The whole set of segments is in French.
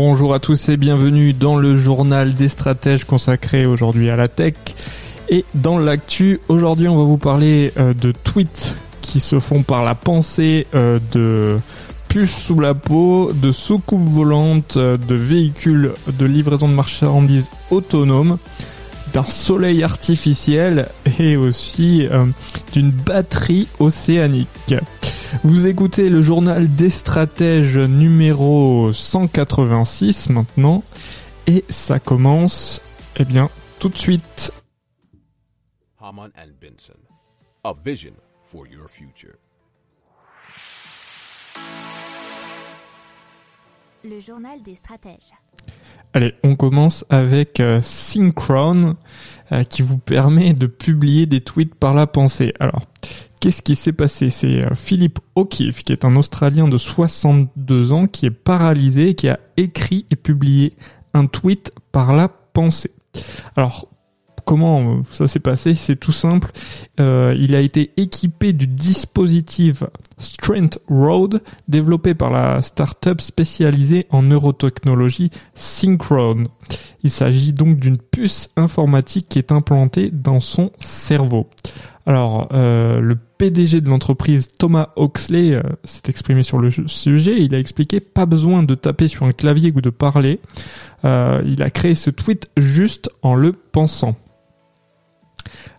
Bonjour à tous et bienvenue dans le journal des stratèges consacré aujourd'hui à la tech. Et dans l'actu, aujourd'hui on va vous parler euh, de tweets qui se font par la pensée euh, de puces sous la peau, de soucoupes volantes, euh, de véhicules de livraison de marchandises autonomes, d'un soleil artificiel et aussi d'une batterie océanique. Vous écoutez le journal des stratèges numéro 186 maintenant. Et ça commence, eh bien, tout de suite. Haman and Benson, a vision for your future. Le journal des stratèges. Allez, on commence avec euh, Synchron euh, qui vous permet de publier des tweets par la pensée. Alors, Qu'est-ce qui s'est passé? C'est euh, Philippe O'Keefe, qui est un Australien de 62 ans, qui est paralysé et qui a écrit et publié un tweet par la pensée. Alors, comment euh, ça s'est passé? C'est tout simple. Euh, il a été équipé du dispositif Strength Road, développé par la startup spécialisée en neurotechnologie Synchron. Il s'agit donc d'une puce informatique qui est implantée dans son cerveau. Alors, euh, le PDG de l'entreprise Thomas Oxley euh, s'est exprimé sur le sujet. Il a expliqué pas besoin de taper sur un clavier ou de parler. Euh, il a créé ce tweet juste en le pensant.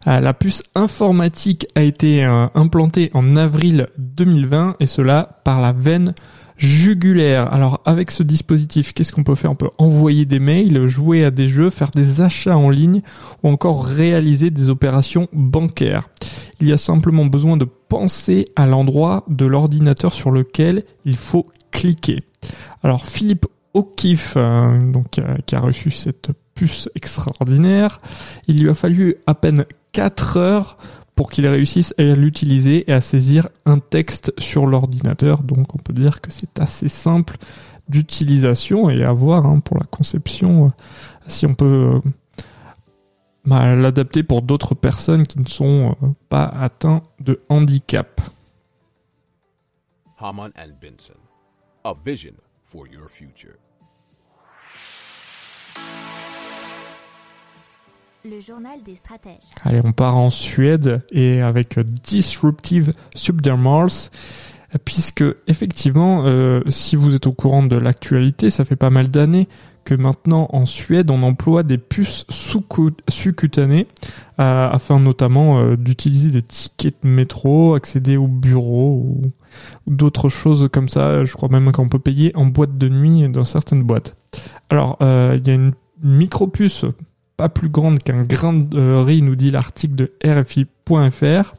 La puce informatique a été implantée en avril 2020 et cela par la veine jugulaire. Alors avec ce dispositif, qu'est-ce qu'on peut faire? On peut envoyer des mails, jouer à des jeux, faire des achats en ligne ou encore réaliser des opérations bancaires. Il y a simplement besoin de penser à l'endroit de l'ordinateur sur lequel il faut cliquer. Alors Philippe O'Keefe, euh, donc, euh, qui a reçu cette puce extraordinaire, il lui a fallu à peine 4 heures pour qu'il réussisse à l'utiliser et à saisir un texte sur l'ordinateur. Donc on peut dire que c'est assez simple d'utilisation et à voir hein, pour la conception euh, si on peut euh, bah, l'adapter pour d'autres personnes qui ne sont euh, pas atteints de handicap. Haman and Benson, a vision for your future. Le journal des stratèges. Allez, on part en Suède et avec Disruptive Subdermals puisque effectivement, euh, si vous êtes au courant de l'actualité, ça fait pas mal d'années que maintenant en Suède, on emploie des puces sous-cutanées euh, afin notamment euh, d'utiliser des tickets de métro, accéder au bureau ou, ou d'autres choses comme ça. Je crois même qu'on peut payer en boîte de nuit dans certaines boîtes. Alors, il y a une micro-puce pas plus grande qu'un grain de riz, nous dit l'article de RFI.fr,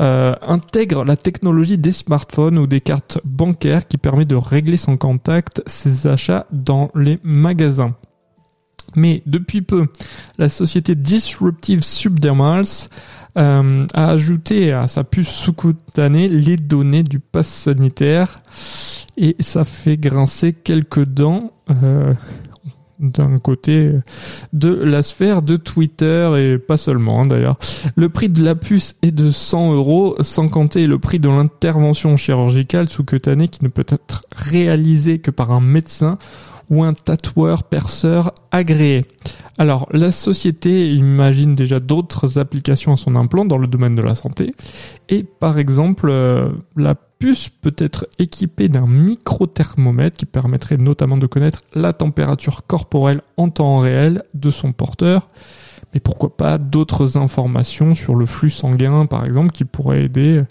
euh, intègre la technologie des smartphones ou des cartes bancaires qui permet de régler sans contact ses achats dans les magasins. Mais depuis peu, la société Disruptive Subdermals euh, a ajouté à sa puce sous-cutanée les données du pass sanitaire et ça fait grincer quelques dents. Euh, d'un côté de la sphère de Twitter et pas seulement hein, d'ailleurs. Le prix de la puce est de 100 euros sans compter le prix de l'intervention chirurgicale sous-cutanée qui ne peut être réalisée que par un médecin ou un tatoueur perceur agréé. Alors, la société imagine déjà d'autres applications à son implant dans le domaine de la santé. Et par exemple, euh, la puce peut être équipée d'un micro-thermomètre qui permettrait notamment de connaître la température corporelle en temps réel de son porteur. Mais pourquoi pas d'autres informations sur le flux sanguin, par exemple, qui pourraient aider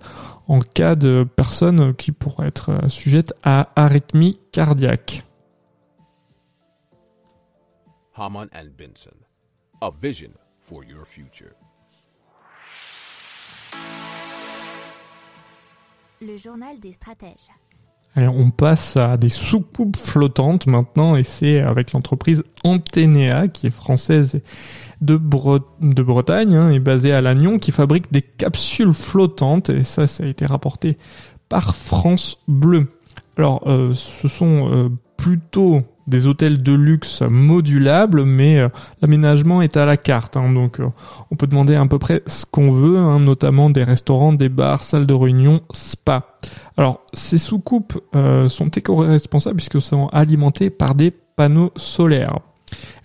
en cas de personnes qui pourraient être sujettes à arythmie cardiaque. Haman and Benson, vision for your future. Le journal des stratèges. Allez, on passe à des soucoupes flottantes maintenant et c'est avec l'entreprise Antenea qui est française de Bretagne hein, et basée à Lannion qui fabrique des capsules flottantes et ça, ça a été rapporté par France Bleu. Alors, euh, ce sont euh, plutôt des hôtels de luxe modulables, mais euh, l'aménagement est à la carte. hein, donc, euh, on peut demander à peu près ce qu'on veut, hein, notamment des restaurants, des bars, salles de réunion, spa. Alors, ces soucoupes euh, sont éco-responsables puisque sont alimentées par des panneaux solaires.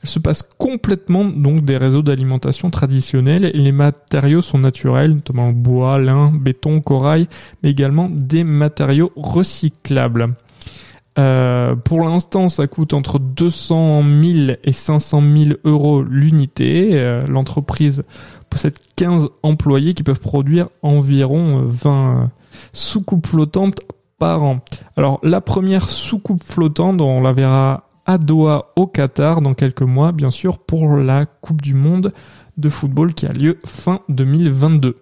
Elles se passent complètement donc des réseaux d'alimentation traditionnels les matériaux sont naturels, notamment bois, lin, béton, corail, mais également des matériaux recyclables. Euh, pour l'instant, ça coûte entre 200 000 et 500 000 euros l'unité. Euh, L'entreprise possède 15 employés qui peuvent produire environ euh, 20 soucoupes flottantes par an. Alors, la première soucoupe flottante, on la verra à Doha au Qatar dans quelques mois, bien sûr, pour la Coupe du Monde de football qui a lieu fin 2022.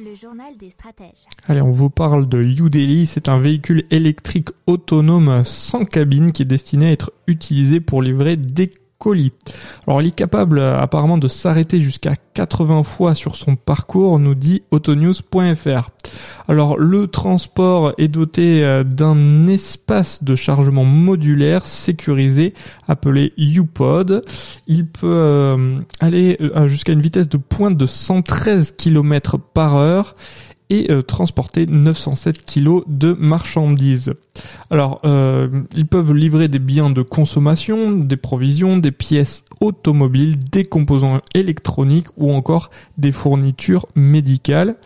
Le. Allez, on vous parle de Udeli. C'est un véhicule électrique autonome sans cabine qui est destiné à être utilisé pour livrer des colis. Alors, il est capable euh, apparemment de s'arrêter jusqu'à 80 fois sur son parcours, nous dit autonews.fr. Alors, le transport est doté euh, d'un espace de chargement modulaire sécurisé appelé UPod. Il peut euh, aller jusqu'à une vitesse de pointe de 113 km par heure et euh, transporter 907 kg de marchandises. Alors, euh, ils peuvent livrer des biens de consommation, des provisions, des pièces automobiles, des composants électroniques ou encore des fournitures médicales.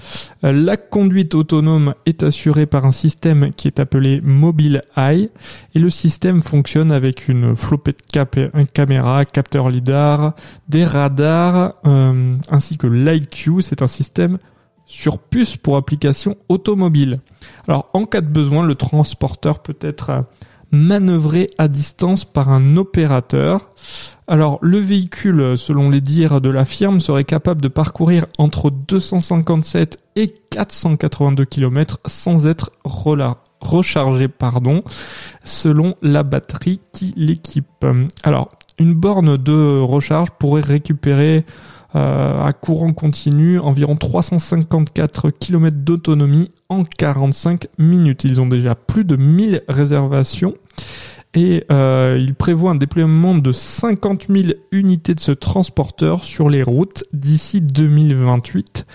Euh, la conduite autonome est assurée par un système qui est appelé Mobile Eye et le système fonctionne avec une flopée de cap- caméras, capteurs lidar, des radars ainsi que l'IQ. C'est un système sur puce pour application automobile. Alors, en cas de besoin, le transporteur peut être euh, manœuvré à distance par un opérateur. Alors, le véhicule, selon les dires de la firme, serait capable de parcourir entre 257 et 482 km sans être rechargé, pardon, selon la batterie qui l'équipe. Alors, une borne de recharge pourrait récupérer euh, à courant continu environ 354 km d'autonomie en 45 minutes. Ils ont déjà plus de 1000 réservations et euh, ils prévoient un déploiement de 50 000 unités de ce transporteur sur les routes d'ici 2028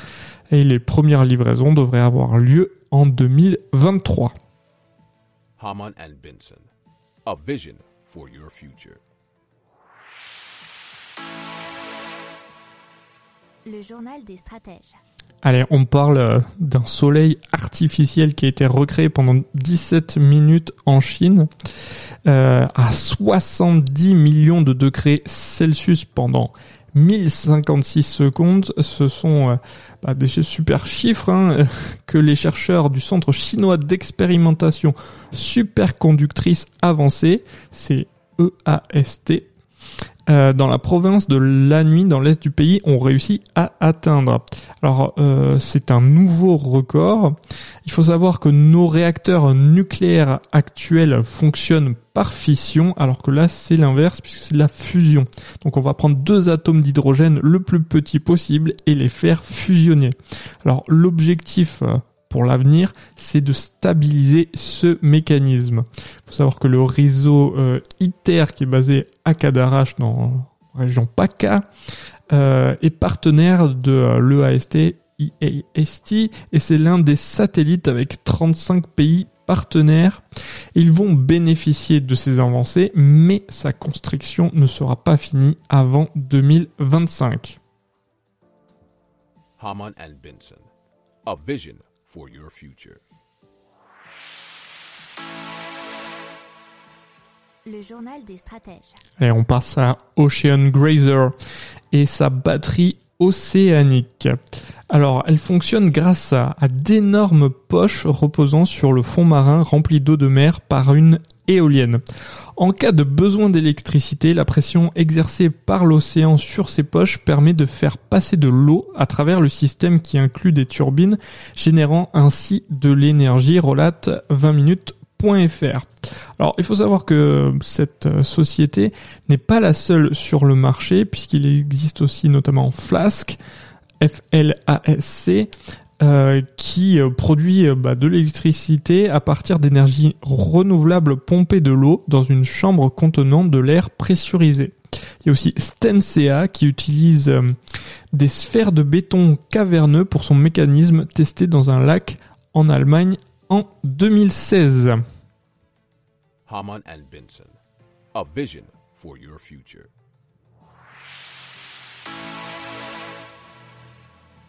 et les premières livraisons devraient avoir lieu en 2023. Haman and Benson. Vision for your future. Le journal des stratèges. Allez, on parle euh, d'un soleil artificiel qui a été recréé pendant 17 minutes en Chine euh, à 70 millions de degrés Celsius pendant 1056 secondes. Ce sont euh, bah, des super chiffres hein, que les chercheurs du Centre chinois d'expérimentation superconductrice avancée, c'est EAST, euh, dans la province de Lanhui, dans l'est du pays, ont réussi à atteindre. Alors, euh, c'est un nouveau record. Il faut savoir que nos réacteurs nucléaires actuels fonctionnent par fission, alors que là, c'est l'inverse, puisque c'est de la fusion. Donc, on va prendre deux atomes d'hydrogène le plus petit possible et les faire fusionner. Alors, l'objectif euh, pour l'avenir, c'est de stabiliser ce mécanisme. Il faut savoir que le réseau euh, ITER, qui est basé à Cadarache, dans la région PACA, euh, est partenaire de euh, l'EAST, et c'est l'un des satellites avec 35 pays partenaires. Ils vont bénéficier de ces avancées, mais sa construction ne sera pas finie avant 2025. Haman and Benson. Vision for your future. Le journal des stratèges. Et on passe à Ocean Grazer et sa batterie océanique. Alors, elle fonctionne grâce à, à d'énormes poches reposant sur le fond marin rempli d'eau de mer par une En cas de besoin d'électricité, la pression exercée par l'océan sur ces poches permet de faire passer de l'eau à travers le système qui inclut des turbines, générant ainsi de l'énergie, relate 20 minutes.fr. Alors, il faut savoir que cette euh, société n'est pas la seule sur le marché, puisqu'il existe aussi notamment Flask, F-L-A-S-C, euh, qui euh, produit euh, bah, de l'électricité à partir d'énergie renouvelable pompée de l'eau dans une chambre contenant de l'air pressurisé. Il y a aussi Stensea qui utilise des sphères de béton caverneux pour son mécanisme testé dans un lac en Allemagne en 2016. Haman and Benson. A vision for your future.